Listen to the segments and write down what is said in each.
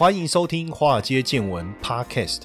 欢迎收听《华尔街见闻》Podcast。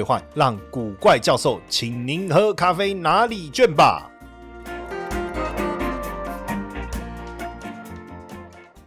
换让古怪教授请您喝咖啡哪里卷吧。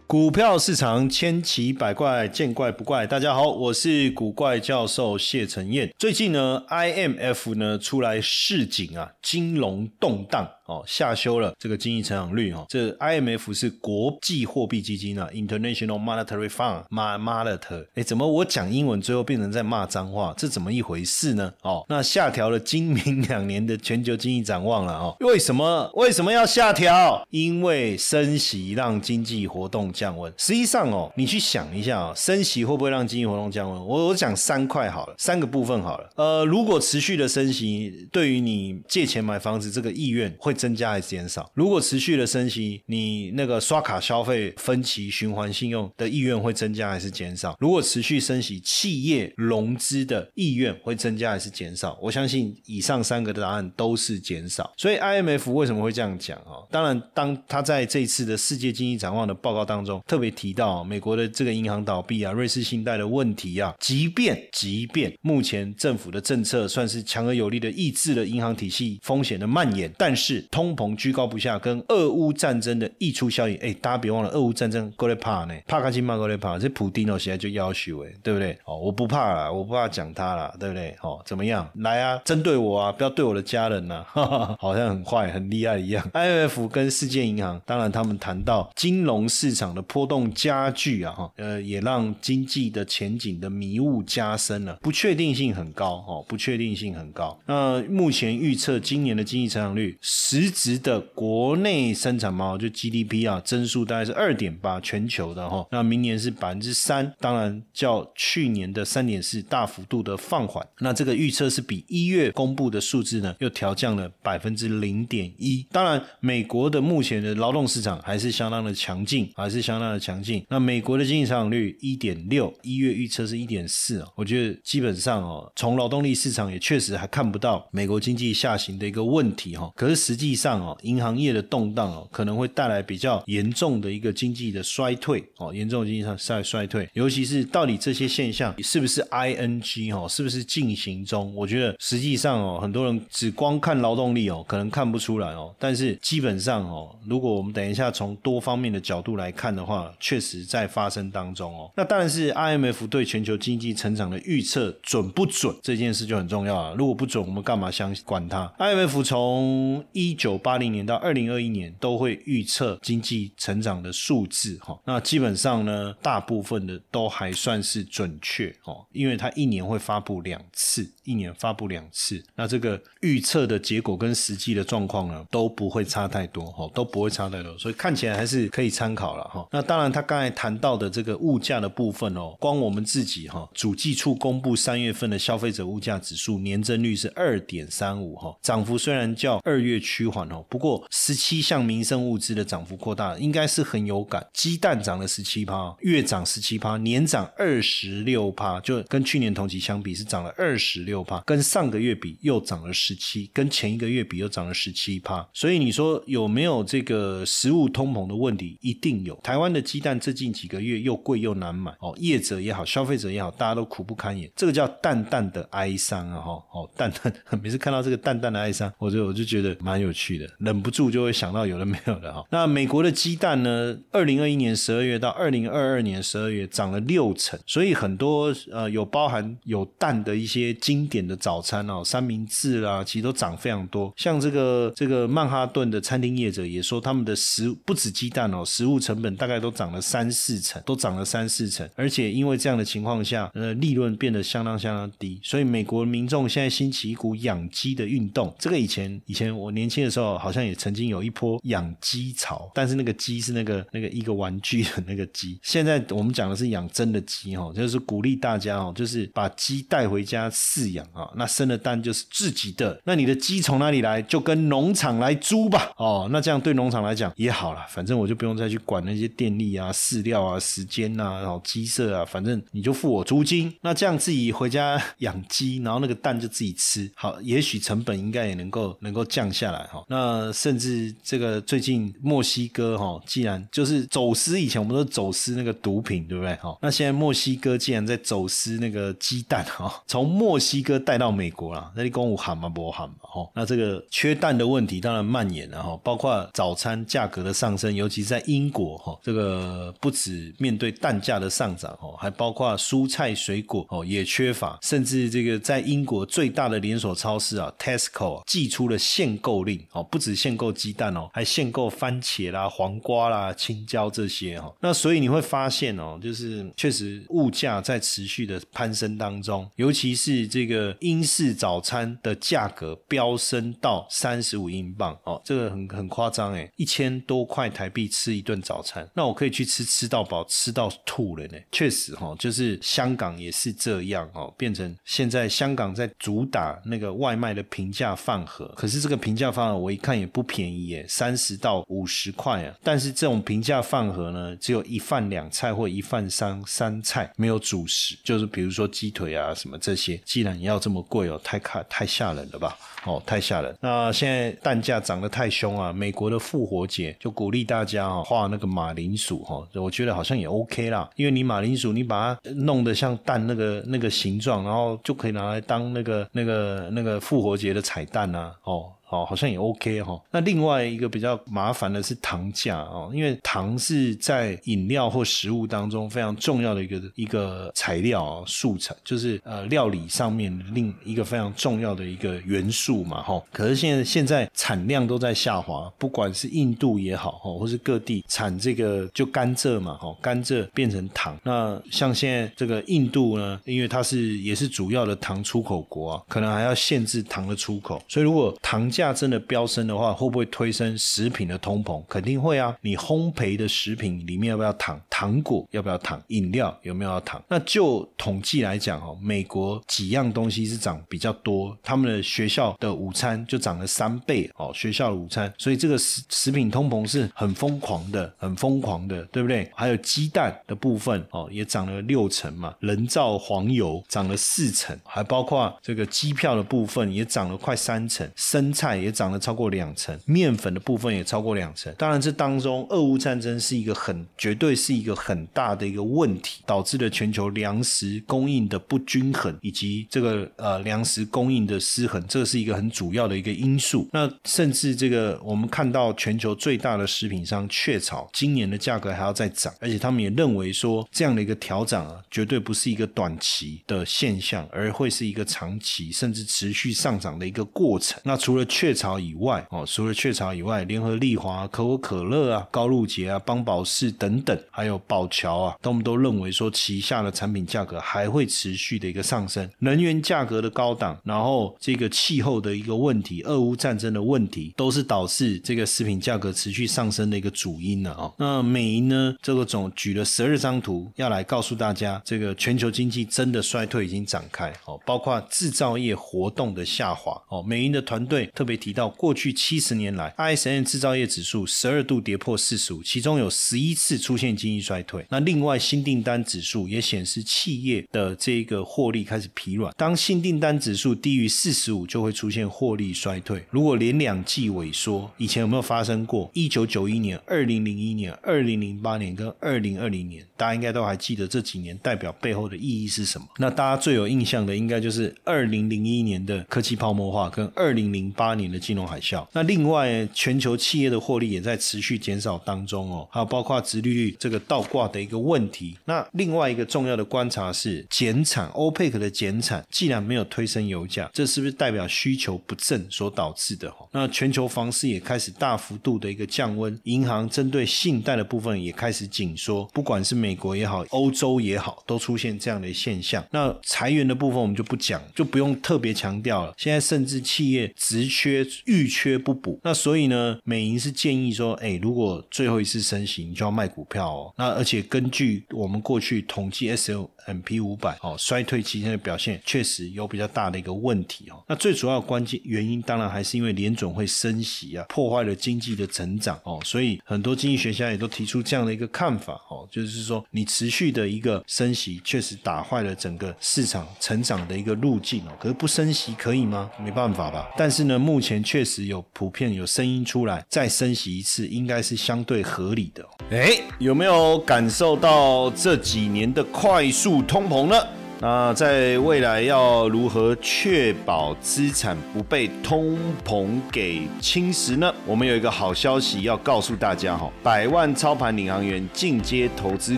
股票市场千奇百怪，见怪不怪。大家好，我是古怪教授谢承彦。最近呢，IMF 呢出来示警啊，金融动荡。哦，下修了这个经济成长率哦。这 IMF 是国际货币基金啊，International Monetary Fund，骂 monitor。哎，怎么我讲英文最后变成在骂脏话？这怎么一回事呢？哦，那下调了今明两年的全球经济展望了哦。为什么？为什么要下调？因为升息让经济活动降温。实际上哦，你去想一下啊，升息会不会让经济活动降温？我我讲三块好了，三个部分好了。呃，如果持续的升息，对于你借钱买房子这个意愿会。增加还是减少？如果持续的升息，你那个刷卡消费、分期循环信用的意愿会增加还是减少？如果持续升息，企业融资的意愿会增加还是减少？我相信以上三个的答案都是减少。所以 IMF 为什么会这样讲啊？当然，当他在这次的世界经济展望的报告当中特别提到美国的这个银行倒闭啊、瑞士信贷的问题啊，即便即便目前政府的政策算是强而有力的抑制了银行体系风险的蔓延，但是通膨居高不下，跟俄乌战争的溢出效应，哎，大家别忘了，俄乌战争过来怕呢，怕卡金嘛过来怕，这普丁哦现在就要求哎，对不对？哦，我不怕了，我不怕讲他了，对不对？哦，怎么样？来啊，针对我啊，不要对我的家人呐，好像很坏很厉害一样。IMF 跟世界银行，当然他们谈到金融市场的波动加剧啊，哈，呃，也让经济的前景的迷雾加深了，不确定性很高，哦，不确定性很高。那目前预测今年的经济成长率实质的国内生产毛就 GDP 啊，增速大概是二点八，全球的哈。那明年是百分之三，当然较去年的三点四大幅度的放缓。那这个预测是比一月公布的数字呢，又调降了百分之零点一。当然，美国的目前的劳动市场还是相当的强劲，还是相当的强劲。那美国的经济成长率一点六，一月预测是一点四啊。我觉得基本上哦，从劳动力市场也确实还看不到美国经济下行的一个问题哈。可是实际上哦，银行业的动荡哦，可能会带来比较严重的一个经济的衰退哦，严重的经济上衰衰退，尤其是到底这些现象是不是 ing 哦，是不是进行中？我觉得实际上哦，很多人只光看劳动力哦，可能看不出来哦，但是基本上哦，如果我们等一下从多方面的角度来看的话，确实在发生当中哦。那当然是 IMF 对全球经济成长的预测准不准这件事就很重要了。如果不准，我们干嘛相管它？IMF 从一九八零年到二零二一年都会预测经济成长的数字哈，那基本上呢，大部分的都还算是准确哦，因为它一年会发布两次，一年发布两次，那这个预测的结果跟实际的状况呢都不会差太多哈，都不会差太多，所以看起来还是可以参考了哈。那当然，他刚才谈到的这个物价的部分哦，光我们自己哈，主计处公布三月份的消费者物价指数年增率是二点三五哈，涨幅虽然较二月缓哦，不过。十七项民生物资的涨幅扩大，应该是很有感。鸡蛋涨了十七趴，月涨十七趴，年涨二十六趴，就跟去年同期相比是涨了二十六趴，跟上个月比又涨了十七，跟前一个月比又涨了十七趴。所以你说有没有这个食物通膨的问题？一定有。台湾的鸡蛋最近几个月又贵又难买哦，业者也好，消费者也好，大家都苦不堪言。这个叫淡淡的哀伤啊！哈，哦，淡淡，每次看到这个淡淡的哀伤，我就我就觉得蛮有有趣的，忍不住就会想到有的没有的哈。那美国的鸡蛋呢？二零二一年十二月到二零二二年十二月涨了六成，所以很多呃有包含有蛋的一些经典的早餐哦，三明治啦，其实都涨非常多。像这个这个曼哈顿的餐厅业者也说，他们的食不止鸡蛋哦，食物成本大概都涨了三四成，都涨了三四成，而且因为这样的情况下，呃，利润变得相当相当低，所以美国民众现在兴起一股养鸡的运动。这个以前以前我年轻的时候，好像也曾经有一波养鸡潮，但是那个鸡是那个那个一个玩具的那个鸡。现在我们讲的是养真的鸡哈，就是鼓励大家哦，就是把鸡带回家饲养啊，那生的蛋就是自己的。那你的鸡从哪里来，就跟农场来租吧哦，那这样对农场来讲也好了，反正我就不用再去管那些电力啊、饲料啊、时间呐，然后鸡舍啊，反正你就付我租金。那这样自己回家养鸡，然后那个蛋就自己吃，好，也许成本应该也能够能够降下来哈。那甚至这个最近墨西哥哈，既然就是走私，以前我们都走私那个毒品，对不对哈？那现在墨西哥既然在走私那个鸡蛋哈，从墨西哥带到美国了，那你公务喊吗？不喊嘛哈？那这个缺蛋的问题当然蔓延了哈，包括早餐价格的上升，尤其是在英国哈，这个不止面对蛋价的上涨哦，还包括蔬菜水果哦也缺乏，甚至这个在英国最大的连锁超市啊，Tesco 寄出了限购令哦，不止限购鸡蛋哦，还限购番茄啦、黄瓜啦、青椒这些哈。那所以你会发现哦，就是确实物价在持续的攀升当中，尤其是这个英式早餐的价格飙升到三十五英镑哦，这个很很夸张哎，一千多块台币吃一顿早餐，那我可以去吃吃到饱，吃到吐了呢。确实哈，就是香港也是这样哦，变成现在香港在主打那个外卖的平价饭盒，可是这个平价饭盒我一看也不便宜耶，三十到五十块啊。但是这种平价饭盒呢，只有一饭两菜或一饭三三菜，没有主食，就是比如说鸡腿啊什么这些。既然要这么贵哦，太看太吓人了吧？哦，太吓人。那现在蛋价涨得太凶啊，美国的复活节就鼓励大家哦画那个马铃薯哈，我觉得好像也 OK 啦，因为你马铃薯你把它弄得像蛋那个那个形状，然后就可以拿来当那个那个那个复活节的彩蛋啊，哦。哦，好像也 OK 哈。那另外一个比较麻烦的是糖价哦，因为糖是在饮料或食物当中非常重要的一个一个材料素材，就是呃料理上面另一个非常重要的一个元素嘛哈。可是现在现在产量都在下滑，不管是印度也好哈，或是各地产这个就甘蔗嘛哈，甘蔗变成糖。那像现在这个印度呢，因为它是也是主要的糖出口国啊，可能还要限制糖的出口，所以如果糖价价真的飙升的话，会不会推升食品的通膨？肯定会啊！你烘焙的食品里面要不要糖？糖果要不要糖？饮料有没有要糖？那就统计来讲哦，美国几样东西是涨比较多，他们的学校的午餐就涨了三倍哦，学校的午餐，所以这个食食品通膨是很疯狂的，很疯狂的，对不对？还有鸡蛋的部分哦，也涨了六成嘛，人造黄油涨了四成，还包括这个机票的部分也涨了快三成，生产。菜也涨了超过两成，面粉的部分也超过两成。当然，这当中俄乌战争是一个很绝对是一个很大的一个问题，导致了全球粮食供应的不均衡，以及这个呃粮食供应的失衡，这是一个很主要的一个因素。那甚至这个我们看到全球最大的食品商雀巢，今年的价格还要再涨，而且他们也认为说这样的一个调整啊，绝对不是一个短期的现象，而会是一个长期甚至持续上涨的一个过程。那除了雀巢以外，哦，除了雀巢以外，联合利华、可口可乐啊、高露洁啊、邦宝适等等，还有宝桥啊，他们都认为说旗下的产品价格还会持续的一个上升。能源价格的高档，然后这个气候的一个问题、俄乌战争的问题，都是导致这个食品价格持续上升的一个主因了哦。那美银呢，这个总举了十二张图，要来告诉大家，这个全球经济真的衰退已经展开哦，包括制造业活动的下滑哦。美银的团队特被提到，过去七十年来，ISM 制造业指数十二度跌破四十五，其中有十一次出现经济衰退。那另外，新订单指数也显示企业的这个获利开始疲软。当新订单指数低于四十五，就会出现获利衰退。如果连两季萎缩，以前有没有发生过？一九九一年、二零零一年、二零零八年跟二零二零年，大家应该都还记得这几年代表背后的意义是什么？那大家最有印象的，应该就是二零零一年的科技泡沫化跟二零零八年的金融海啸。那另外，全球企业的获利也在持续减少当中哦，还有包括殖利率这个倒挂的一个问题。那另外一个重要的观察是减产，欧佩克的减产既然没有推升油价，这是不是代表需求不振所导致的？那全球房市也开始大幅度的一个降温，银行针对信贷的部分也开始紧缩，不管是美国也好，欧洲也好，都出现这样的现象。那裁员的部分我们就不讲，就不用特别强调了。现在甚至企业职缺欲缺不补，那所以呢，美银是建议说，哎，如果最后一次升息，你就要卖股票哦。那而且根据我们过去统计 S L M P 五百哦，衰退期间的表现确实有比较大的一个问题哦。那最主要关键原因，当然还是因为联总会升息啊，破坏了经济的成长哦。所以很多经济学家也都提出这样的一个看法哦，就是说你持续的一个升息，确实打坏了整个市场成长的一个路径哦。可是不升息可以吗？没办法吧。但是呢，目目前确实有普遍有声音出来，再升息一次，应该是相对合理的。哎，有没有感受到这几年的快速通膨呢？那在未来要如何确保资产不被通膨给侵蚀呢？我们有一个好消息要告诉大家哈，百万操盘领航员进阶投资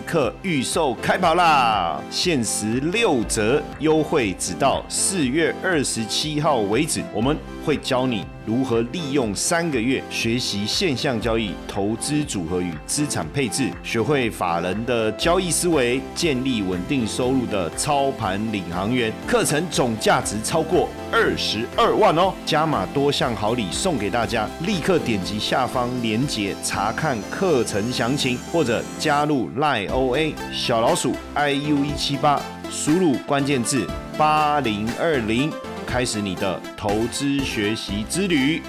课预售开跑啦，限时六折优惠，直到四月二十七号为止，我们会教你。如何利用三个月学习现象交易、投资组合与资产配置，学会法人的交易思维，建立稳定收入的操盘领航员？课程总价值超过二十二万哦！加码多项好礼送给大家，立刻点击下方链接查看课程详情，或者加入赖 OA 小老鼠 iu 一七八，输入关键字八零二零。开始你的投资学习之旅。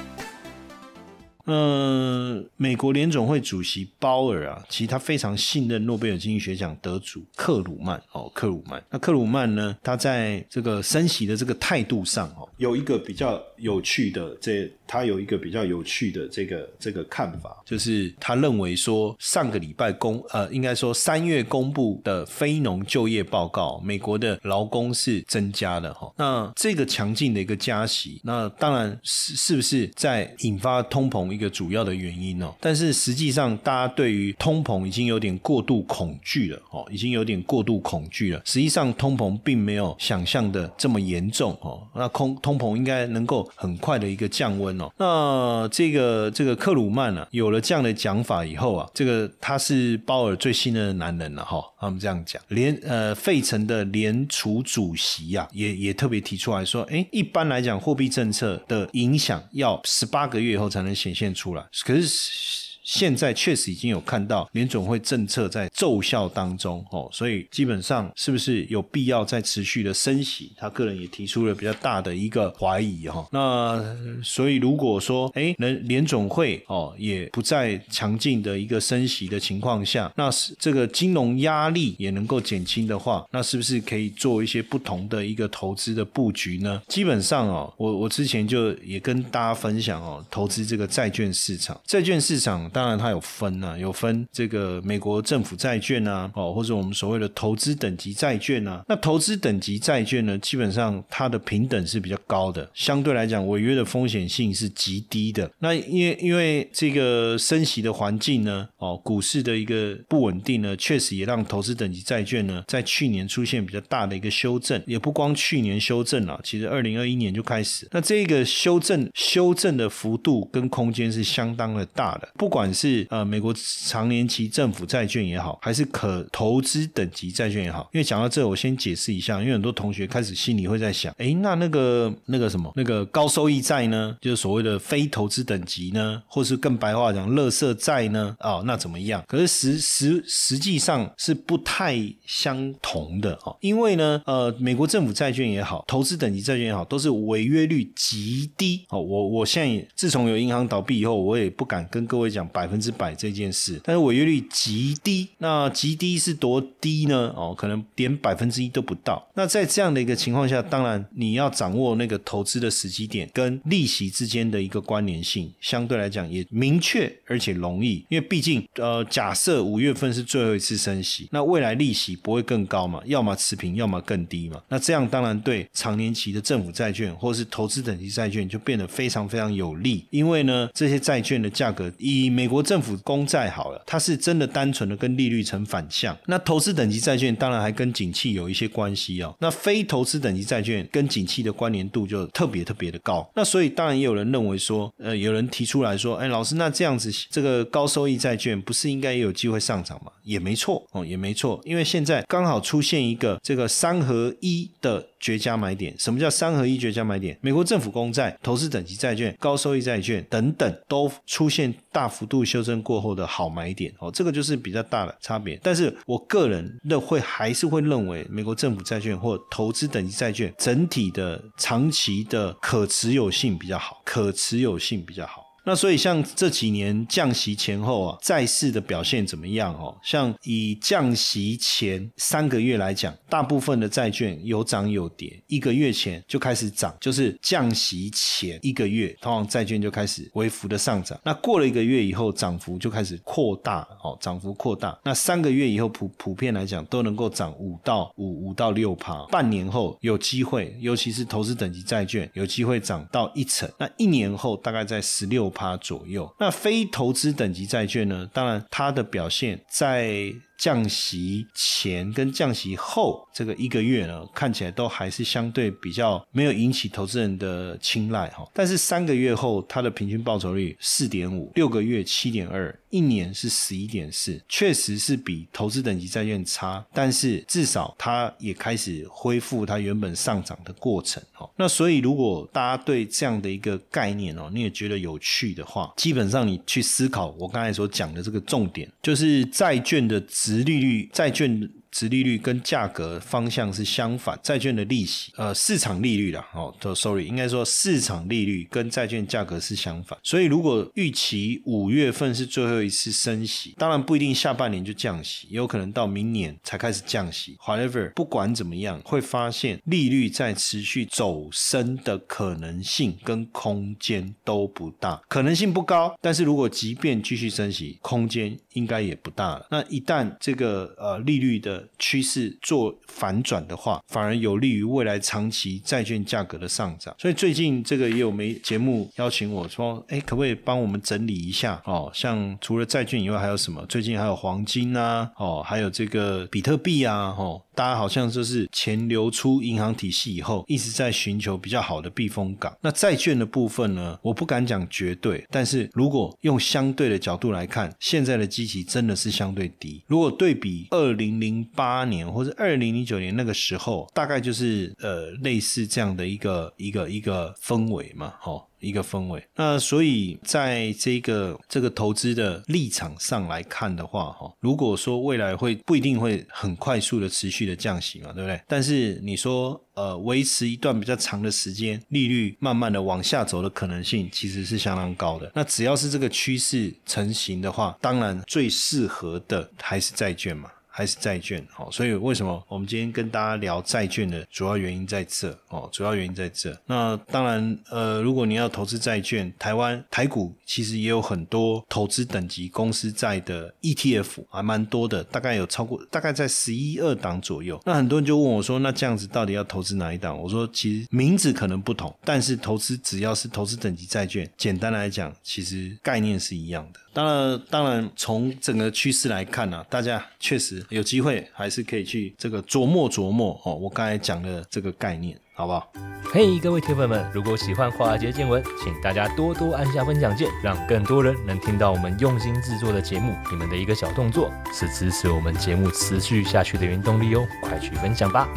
嗯，美国联总会主席鲍尔啊，其实他非常信任诺贝尔经济学奖得主克鲁曼哦，克鲁曼。那克鲁曼呢，他在这个升息的这个态度上哦，有一个比较有趣的这。他有一个比较有趣的这个这个看法，就是他认为说上个礼拜公呃，应该说三月公布的非农就业报告，美国的劳工是增加的哈。那这个强劲的一个加息，那当然是是不是在引发通膨一个主要的原因哦？但是实际上，大家对于通膨已经有点过度恐惧了哦，已经有点过度恐惧了。实际上，通膨并没有想象的这么严重哦。那空通膨应该能够很快的一个降温哦。那这个这个克鲁曼呢，有了这样的讲法以后啊，这个他是鲍尔最信任的男人了哈。他们这样讲，联呃费城的联储主席呀，也也特别提出来说，哎，一般来讲，货币政策的影响要十八个月以后才能显现出来，可是。现在确实已经有看到联总会政策在奏效当中哦，所以基本上是不是有必要再持续的升息？他个人也提出了比较大的一个怀疑哈。那所以如果说哎，能联总会哦也不再强劲的一个升息的情况下，那是这个金融压力也能够减轻的话，那是不是可以做一些不同的一个投资的布局呢？基本上哦，我我之前就也跟大家分享哦，投资这个债券市场，债券市场。当然，它有分啊，有分这个美国政府债券啊，哦，或者我们所谓的投资等级债券啊。那投资等级债券呢，基本上它的平等是比较高的，相对来讲，违约的风险性是极低的。那因为因为这个升息的环境呢，哦，股市的一个不稳定呢，确实也让投资等级债券呢，在去年出现比较大的一个修正。也不光去年修正了，其实二零二一年就开始。那这个修正修正的幅度跟空间是相当的大的，不管。是呃，美国长年期政府债券也好，还是可投资等级债券也好，因为讲到这，我先解释一下，因为很多同学开始心里会在想，哎，那那个那个什么，那个高收益债呢，就是所谓的非投资等级呢，或是更白话讲，乐色债呢，哦，那怎么样？可是实实实际上是不太相同的哦，因为呢，呃，美国政府债券也好，投资等级债券也好，都是违约率极低哦。我我现在自从有银行倒闭以后，我也不敢跟各位讲。百分之百这件事，但是违约率极低。那极低是多低呢？哦，可能连百分之一都不到。那在这样的一个情况下，当然你要掌握那个投资的时机点跟利息之间的一个关联性，相对来讲也明确而且容易。因为毕竟，呃，假设五月份是最后一次升息，那未来利息不会更高嘛？要么持平，要么更低嘛？那这样当然对长年期的政府债券或是投资等级债券就变得非常非常有利。因为呢，这些债券的价格以美国政府公债好了，它是真的单纯的跟利率成反向。那投资等级债券当然还跟景气有一些关系哦。那非投资等级债券跟景气的关联度就特别特别的高。那所以当然也有人认为说，呃，有人提出来说，哎，老师，那这样子这个高收益债券不是应该也有机会上涨吗？也没错哦，也没错，因为现在刚好出现一个这个三合一的。绝佳买点，什么叫三合一绝佳买点？美国政府公债、投资等级债券、高收益债券等等，都出现大幅度修正过后的好买点哦，这个就是比较大的差别。但是我个人的会还是会认为，美国政府债券或投资等级债券整体的长期的可持有性比较好，可持有性比较好。那所以像这几年降息前后啊，债市的表现怎么样哦？像以降息前三个月来讲，大部分的债券有涨有跌，一个月前就开始涨，就是降息前一个月，通常债券就开始微幅的上涨。那过了一个月以后，涨幅就开始扩大哦，涨幅扩大。那三个月以后普普遍来讲都能够涨五到五五到六趴，半年后有机会，尤其是投资等级债券有机会涨到一成。那一年后大概在十六。趴左右，那非投资等级债券呢？当然，它的表现在。降息前跟降息后这个一个月呢，看起来都还是相对比较没有引起投资人的青睐哈。但是三个月后，它的平均报酬率四点五，六个月七点二，一年是十一点四，确实是比投资等级债券差。但是至少它也开始恢复它原本上涨的过程哈。那所以如果大家对这样的一个概念哦，你也觉得有趣的话，基本上你去思考我刚才所讲的这个重点，就是债券的。利率债券。殖利率跟价格方向是相反，债券的利息，呃，市场利率啦，哦，sorry，应该说市场利率跟债券价格是相反。所以如果预期五月份是最后一次升息，当然不一定下半年就降息，也有可能到明年才开始降息。However，不管怎么样，会发现利率在持续走升的可能性跟空间都不大，可能性不高。但是如果即便继续升息，空间应该也不大了。那一旦这个呃利率的趋势做反转的话，反而有利于未来长期债券价格的上涨。所以最近这个也有媒节目邀请我说，哎，可不可以帮我们整理一下？哦，像除了债券以外，还有什么？最近还有黄金啊，哦，还有这个比特币啊，哦。大家好像就是钱流出银行体系以后，一直在寻求比较好的避风港。那债券的部分呢？我不敢讲绝对，但是如果用相对的角度来看，现在的基期真的是相对低。如果对比二零零八年或者二零零九年那个时候，大概就是呃类似这样的一个一个一个氛围嘛，吼。一个氛围，那所以在这个这个投资的立场上来看的话，哈，如果说未来会不一定会很快速的持续的降息嘛，对不对？但是你说呃维持一段比较长的时间，利率慢慢的往下走的可能性其实是相当高的。那只要是这个趋势成型的话，当然最适合的还是债券嘛。还是债券，哦，所以为什么我们今天跟大家聊债券的主要原因在这，哦，主要原因在这。那当然，呃，如果你要投资债券，台湾台股其实也有很多投资等级公司债的 ETF，还蛮多的，大概有超过大概在十一二档左右。那很多人就问我说，那这样子到底要投资哪一档？我说，其实名字可能不同，但是投资只要是投资等级债券，简单来讲，其实概念是一样的。当然，当然，从整个趋势来看呢，大家确实有机会，还是可以去这个琢磨琢磨哦。我刚才讲的这个概念，好不好？嘿，各位铁粉们，如果喜欢华尔街见闻，请大家多多按下分享键，让更多人能听到我们用心制作的节目。你们的一个小动作，是支持我们节目持续下去的原动力哦，快去分享吧！